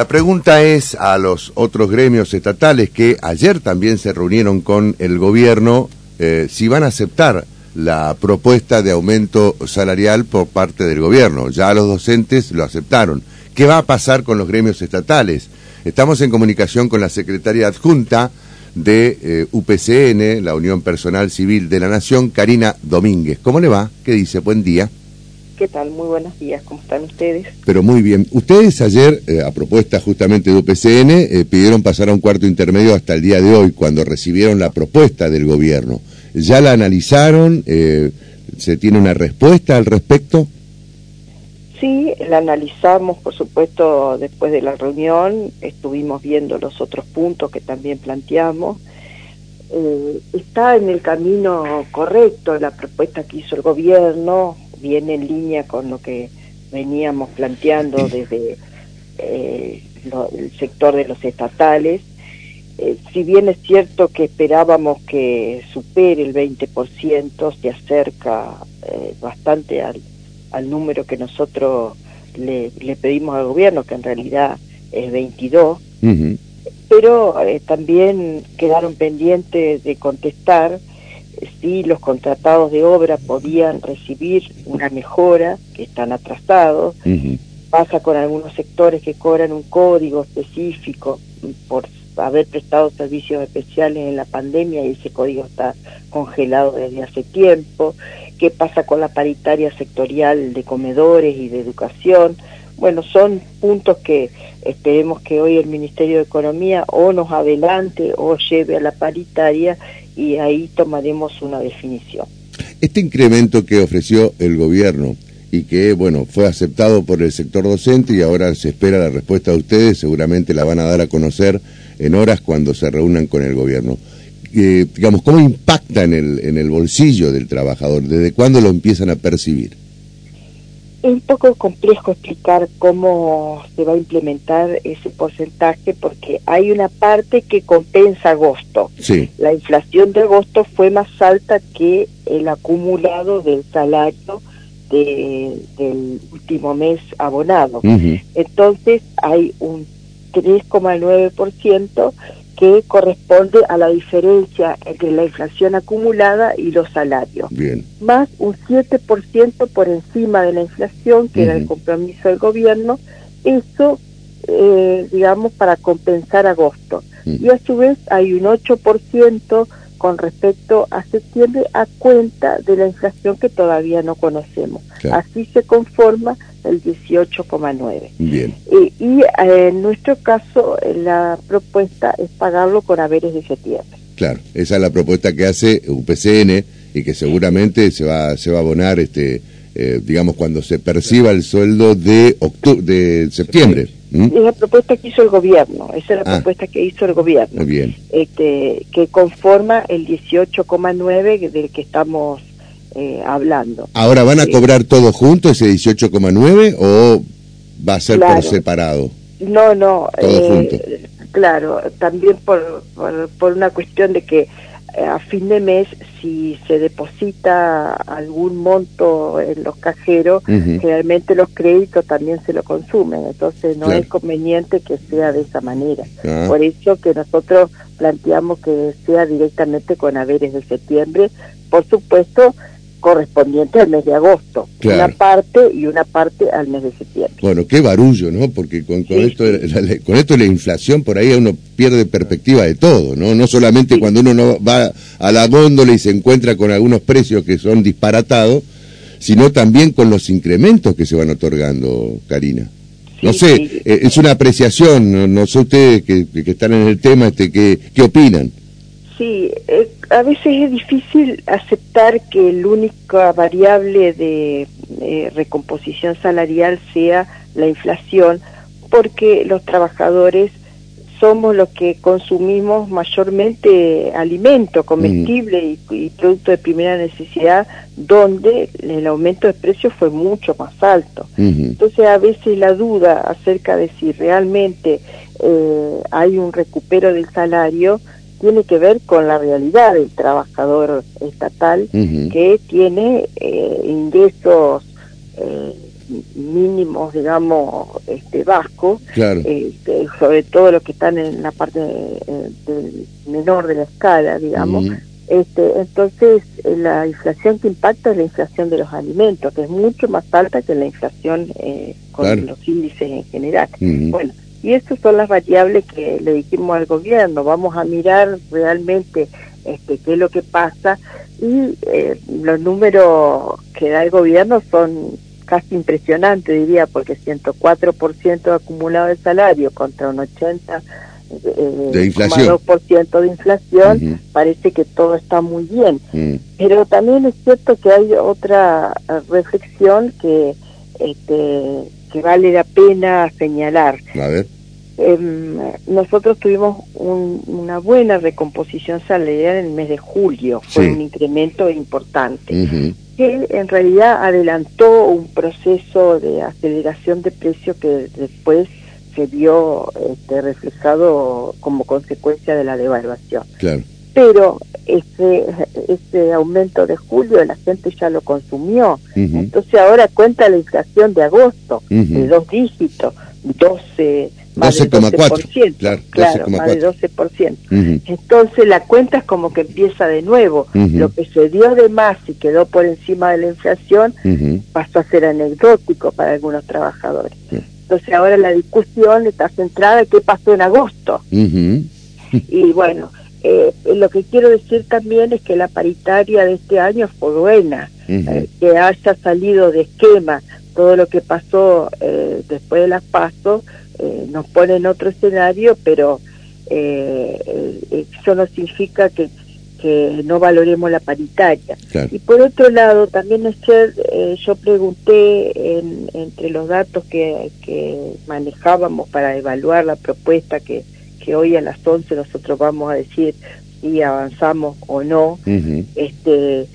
La pregunta es a los otros gremios estatales que ayer también se reunieron con el gobierno eh, si van a aceptar la propuesta de aumento salarial por parte del gobierno. Ya los docentes lo aceptaron. ¿Qué va a pasar con los gremios estatales? Estamos en comunicación con la secretaria adjunta de eh, UPCN, la Unión Personal Civil de la Nación, Karina Domínguez. ¿Cómo le va? ¿Qué dice? Buen día. ¿Qué tal? Muy buenos días. ¿Cómo están ustedes? Pero muy bien. Ustedes ayer, eh, a propuesta justamente de UPCN, eh, pidieron pasar a un cuarto intermedio hasta el día de hoy, cuando recibieron la propuesta del gobierno. ¿Ya la analizaron? ¿Se tiene una respuesta al respecto? Sí, la analizamos, por supuesto, después de la reunión, estuvimos viendo los otros puntos que también planteamos. Eh, está en el camino correcto la propuesta que hizo el gobierno, viene en línea con lo que veníamos planteando desde eh, el sector de los estatales. Eh, si bien es cierto que esperábamos que supere el 20%, se acerca bastante al al número que nosotros le, pedimos al gobierno, que en realidad es 22, pero eh, también quedaron pendientes de contestar si los contratados de obra podían recibir una mejora, que están atrasados, pasa con algunos sectores que cobran un código específico por haber prestado servicios especiales en la pandemia y ese código está congelado desde hace tiempo, qué pasa con la paritaria sectorial de comedores y de educación. Bueno, son puntos que esperemos que hoy el Ministerio de Economía o nos adelante o lleve a la paritaria y ahí tomaremos una definición. Este incremento que ofreció el gobierno y que, bueno, fue aceptado por el sector docente y ahora se espera la respuesta de ustedes, seguramente la van a dar a conocer en horas cuando se reúnan con el gobierno. Eh, digamos, ¿cómo impacta en el, en el bolsillo del trabajador? ¿Desde cuándo lo empiezan a percibir? Es un poco complejo explicar cómo se va a implementar ese porcentaje porque hay una parte que compensa agosto. Sí. La inflación de agosto fue más alta que el acumulado del salario del último mes abonado. Entonces hay un 3,9% que corresponde a la diferencia entre la inflación acumulada y los salarios. Bien. Más un 7% por encima de la inflación, que era el compromiso del gobierno, eso, eh, digamos, para compensar agosto. Y a su vez hay un 8% con respecto a septiembre a cuenta de la inflación que todavía no conocemos. Así se conforma el 18,9. Bien. y eh, en nuestro caso la propuesta es pagarlo con haberes de septiembre. Claro, esa es la propuesta que hace UPCN y que seguramente se va se va a abonar este eh, digamos cuando se perciba el sueldo de octubre de septiembre. Es la propuesta que hizo el gobierno, esa es la ah. propuesta que hizo el gobierno, bien. Este, que conforma el 18,9 del que estamos eh, hablando. ¿Ahora van a eh, cobrar todo junto ese 18,9 o va a ser por separado? No, no. Eh, claro, también por, por, una cuestión de que a fin de mes, si se deposita algún monto en los cajeros, generalmente los créditos también se lo consumen, entonces no es conveniente que sea de esa manera. Ah. Por eso que nosotros planteamos que sea directamente con haberes de septiembre, por supuesto correspondiente al mes de agosto, una parte y una parte al mes de septiembre. Bueno, qué barullo, ¿no? Porque con, esto, la, con esto la inflación por ahí uno pierde perspectiva de todo, ¿no? No solamente cuando uno no va a la góndola y se encuentra con algunos precios que son disparatados, sino también con los incrementos que se van otorgando, Karina. No sé, eh, es una apreciación, no, sé ustedes que, que, están en el tema, este, ¿qué, qué opinan? Sí, a veces es difícil aceptar que la única variable de recomposición salarial sea la inflación, porque los trabajadores somos los que consumimos mayormente alimento, comestible y, y, producto de primera necesidad, donde el aumento de precios fue mucho más alto. Entonces a veces la duda acerca de si realmente eh, hay un recupero del salario tiene que ver con la realidad del trabajador estatal que tiene eh, ingresos eh, mínimos, digamos, este, Claro. este, sobre todo los que están en la parte eh, del menor de la escala, digamos. Este, entonces, eh, la inflación que impacta es la inflación de los alimentos, que es mucho más alta que la inflación eh, con Claro. los índices en general. Bueno, y estas son las variables que le dijimos al gobierno, vamos a mirar realmente este, qué es lo que pasa y eh, los números que da el gobierno son casi impresionantes, diría, porque 104% acumulado de salario contra un 80% eh, De inflación. 2% de inflación, parece que todo está muy bien. mm. Pero también es cierto que hay otra reflexión que, este, que vale la pena señalar. A ver. Em, nosotros tuvimos un- una buena recomposición salarial en el mes de julio, fue Sí. un incremento importante, que en realidad adelantó un proceso de aceleración de precios que después se vio este, reflejado como consecuencia de la devaluación Claro. Pero ese, ese aumento de julio la gente ya lo consumió. Entonces ahora cuenta la inflación de agosto, de dos dígitos, 12, más del 12,4, 12%, claro, claro, más 12,4. de 12%. Ujú. Entonces la cuenta es como que empieza de nuevo. Lo que se dio de más y quedó por encima de la inflación pasó a ser anecdótico para algunos trabajadores. Entonces ahora la discusión está centrada en qué pasó en agosto. Y bueno, eh, lo que quiero decir también es que la paritaria de este año fue buena, eh, que haya salido de esquema todo lo que pasó eh, después de las pasos eh, nos pone en otro escenario, pero eh, eso no significa que, que no valoremos la paritaria. Claro. Y por otro lado, también ayer eh, yo pregunté en- entre los datos que, que manejábamos para evaluar la propuesta que, que hoy a las 11 nosotros vamos a decir si avanzamos o no. Este,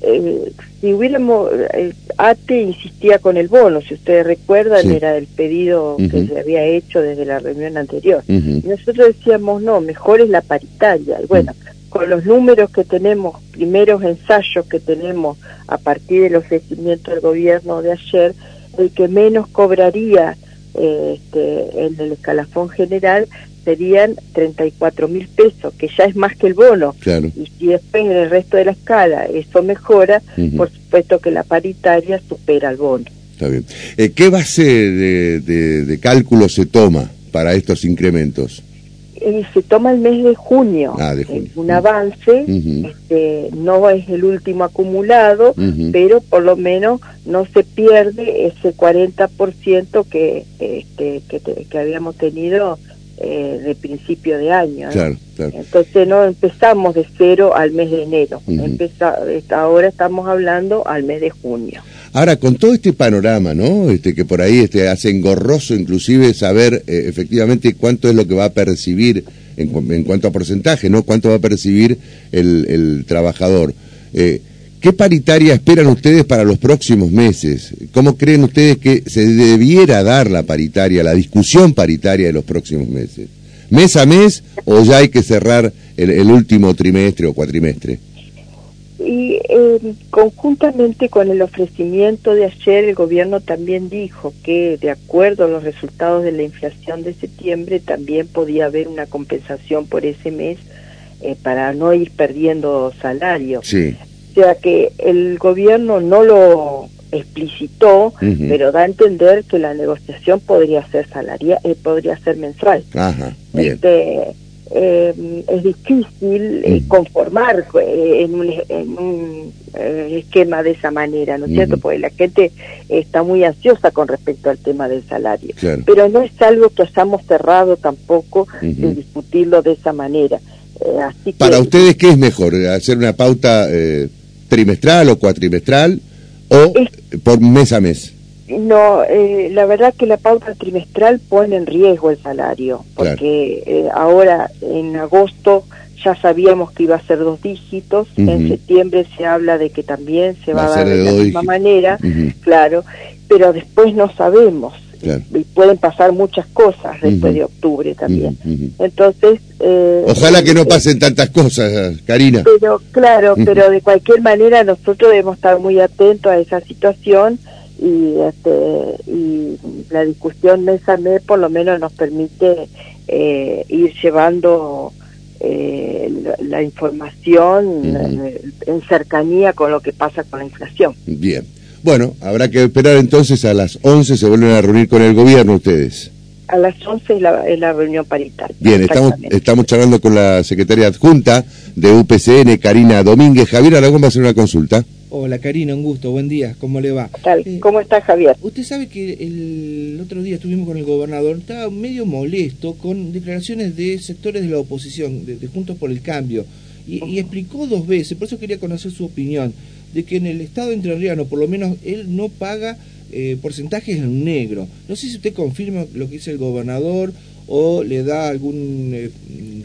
eh, si hubiéramos, eh, ATE insistía con el bono, si ustedes recuerdan, Sí. era el pedido que se había hecho desde la reunión anterior. Y nosotros decíamos, no, mejor es la paritaria. Y bueno, con los números que tenemos, primeros ensayos que tenemos a partir del ofrecimiento del gobierno de ayer, el que menos cobraría eh, este, en el escalafón general serían 34 mil pesos, que ya es más que el bono. Claro. Y si después en el resto de la escala eso mejora, por supuesto que la paritaria supera el bono. Está bien. Eh, ¿Qué base de, de- de cálculo se toma para estos incrementos? Y se toma el mes de junio, Ah, de junio. Es un avance, este, no es el último acumulado, pero por lo menos no se pierde ese 40% que, este, que, te- que habíamos tenido eh, de principio de año. ¿no? Claro, claro. Entonces no empezamos de cero al mes de enero. Empeza- esta- ahora estamos hablando al mes de junio. Ahora, con todo este panorama, ¿no? Este, que por ahí este, hace engorroso inclusive saber eh, efectivamente cuánto es lo que va a percibir en, en cuanto a porcentaje, ¿no? Cuánto va a percibir el, el trabajador. Eh, ¿Qué paritaria esperan ustedes para los próximos meses? ¿Cómo creen ustedes que se debiera dar la paritaria, la discusión paritaria de los próximos meses? ¿Mes a mes o ya hay que cerrar el, el último trimestre o cuatrimestre? Y eh, conjuntamente con el ofrecimiento de ayer, el gobierno también dijo que de acuerdo a los resultados de la inflación de septiembre, también podía haber una compensación por ese mes eh, para no ir perdiendo salario. Sí. O sea que el gobierno no lo explicitó, pero da a entender que la negociación podría ser salaria, eh, podría ser mensual. Ajá, bien. Este, eh, es difícil eh, conformar eh, en un, en un eh, esquema de esa manera, ¿no es cierto? Porque la gente está muy ansiosa con respecto al tema del salario. Claro. Pero no es algo que hayamos cerrado tampoco de Ujú. discutirlo de esa manera. Así que, Para ustedes, ¿qué es mejor? ¿Hacer una pauta eh, trimestral o cuatrimestral o Es- por mes a mes? No, eh, la verdad que la pauta trimestral pone en riesgo el salario, Claro. porque eh, ahora en agosto ya sabíamos que iba a ser dos dígitos, en septiembre se habla de que también se va, Va a dar de la misma manera, claro, pero después no sabemos Claro. y pueden pasar muchas cosas después Ujú. de octubre también. Ujú, ujú. Entonces, eh, Ojalá que no eh, pasen tantas cosas, Karina. pero claro, pero de cualquier manera nosotros debemos estar muy atentos a esa situación y, este, y la discusión mes a mes por lo menos nos permite eh, ir llevando eh, la, información en cercanía con lo que pasa con la inflación. Bien. Bueno, habrá que esperar entonces a las 11 se vuelven a reunir con el gobierno ustedes. A las 11 es la, la reunión paritaria. Bien, estamos, estamos charlando con la secretaria adjunta de UPCN, Karina Domínguez. Javier Aragón va a hacer una consulta. Hola Karina, un gusto, buen día, ¿cómo le va? Eh, ¿Cómo está Javier? Usted sabe que el otro día estuvimos con el gobernador, estaba medio molesto con declaraciones de sectores de la oposición, de, Juntos por el Cambio, y, explicó dos veces, por eso quería conocer su opinión, de que en el Estado entrerriano, por lo menos, él no paga eh, porcentajes en negro. No sé si usted confirma lo que dice el gobernador o le da algún eh,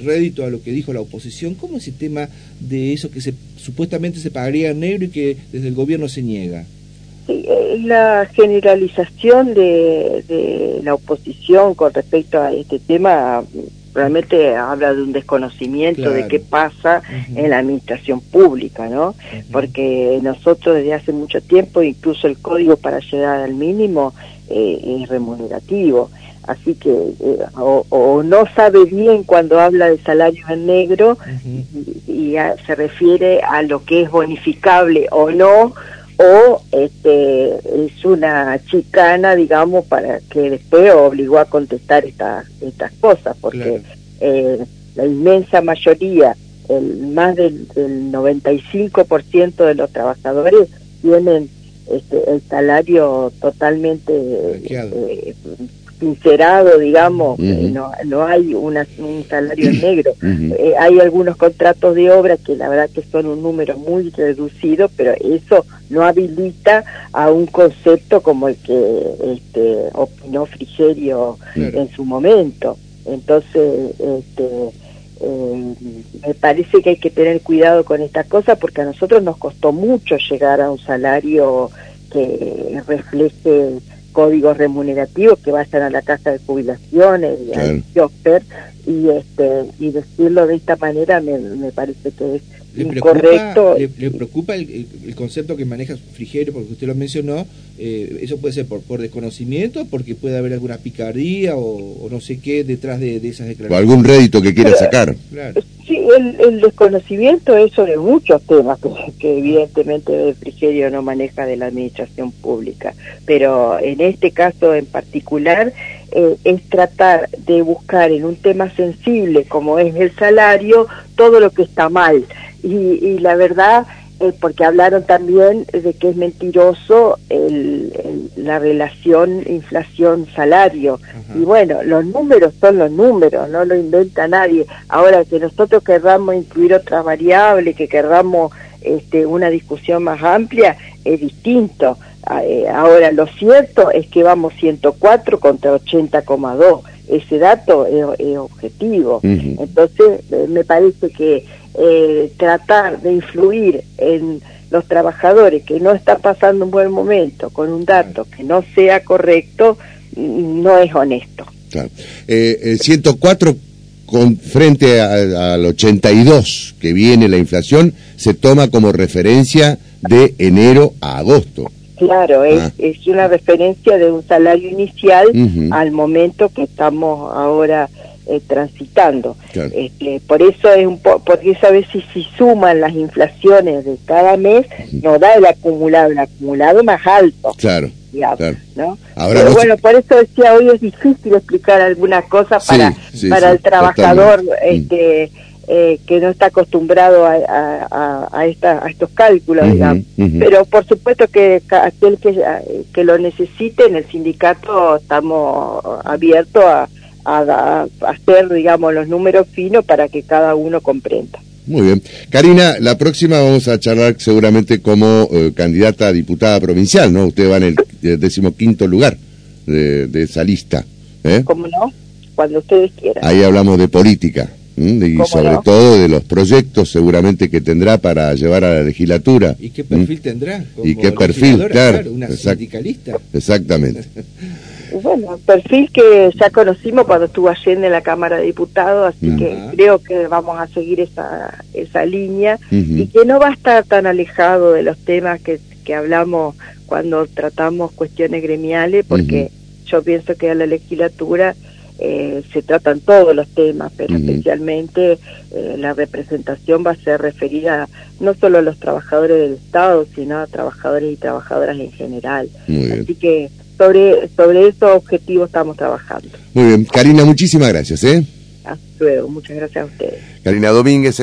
rédito a lo que dijo la oposición. ¿Cómo es el tema de eso que se, supuestamente se pagaría en negro y que desde el gobierno se niega? La generalización de, de la oposición con respecto a este tema realmente habla de un desconocimiento de qué pasa en la administración pública, ¿no? Porque nosotros desde hace mucho tiempo, incluso el código para llegar al mínimo eh, es remunerativo. Así que eh, o, no sabe bien cuando habla de salario en negro y, se refiere a lo que es bonificable o no o este es una chicana digamos para que después obligó a contestar estas estas cosas porque eh, la inmensa mayoría el más del, del 95% de los trabajadores tienen este, el salario totalmente eh, sincerado, digamos, no, no hay una, un salario negro. Eh, hay algunos contratos de obra que la verdad que son un número muy reducido, pero eso no habilita a un concepto como el que este, opinó Frigerio en su momento. Entonces, este, eh, me parece que hay que tener cuidado con esta cosa porque a nosotros nos costó mucho llegar a un salario que refleje códigos remunerativos que vayan a la casa de jubilaciones y al y este y decirlo de esta manera me, me parece que es ¿Le incorrecto. Preocupa, le, preocupa el, el, concepto que maneja Frigerio, porque usted lo mencionó? Eh, ¿Eso puede ser por, por desconocimiento, porque puede haber alguna picardía o, no sé qué detrás de, esas declaraciones? O algún rédito que quiera sacar. Sí, el, el, desconocimiento es sobre muchos temas que, evidentemente Frigerio no maneja de la administración pública, pero en este caso en particular eh, es tratar de buscar en un tema sensible como es el salario todo lo que está mal. Y, la verdad, eh, porque hablaron también de que es mentiroso el, la relación inflación-salario. Y bueno, los números son los números, no lo inventa nadie. Ahora, que nosotros querramos incluir otras variables, que querramos este, una discusión más amplia, es distinto. Ah, eh, ahora, lo cierto es que vamos 104 contra 80,2. Ese dato es, objetivo. Entonces, eh, me parece que eh, tratar de influir en los trabajadores que no están pasando un buen momento con un dato que no sea correcto, no es honesto. Claro. Eh, 104 eh, con, frente al 82 que viene la inflación se toma como referencia de enero a agosto. Claro, es, ah. es una referencia de un salario inicial al momento que estamos ahora eh, transitando. Este, por eso es un porque esa vez si, si suman las inflaciones de cada mes, nos da el acumulado, el acumulado más alto. Claro. ¿no? Pero bueno, por eso decía hoy es difícil explicar alguna cosa para, para el trabajador este, eh, que no está acostumbrado a, a, a, esta, a estos cálculos, digamos. Pero por supuesto que aquel que, que lo necesite, en el sindicato estamos abiertos a a, hacer, digamos, los números finos para que cada uno comprenda. Muy bien. Karina, la próxima vamos a charlar seguramente como eh, candidata a diputada provincial, ¿no? Usted va en el decimoquinto lugar de, esa lista. ¿eh? ¿Cómo no? Cuando ustedes quieran. Ahí hablamos de política y sobre todo de los proyectos seguramente que tendrá para llevar a la legislatura. ¿Y qué perfil tendrá? ¿Y qué perfil? Claro, una sindicalista. Exactamente. bueno, perfil que ya conocimos cuando estuvo ayer en la Cámara de Diputados, así que creo que vamos a seguir esa, esa línea. Y que no va a estar tan alejado de los temas que, que hablamos cuando tratamos cuestiones gremiales, porque yo pienso que a la legislatura eh, se tratan todos los temas, pero especialmente eh, la representación va a ser referida no solo a los trabajadores del Estado, sino a trabajadores y trabajadoras en general. Así que sobre, sobre esos objetivos estamos trabajando. Muy bien, Karina, muchísimas gracias. ¿eh? Hasta luego, muchas gracias a ustedes. Karina Domínguez.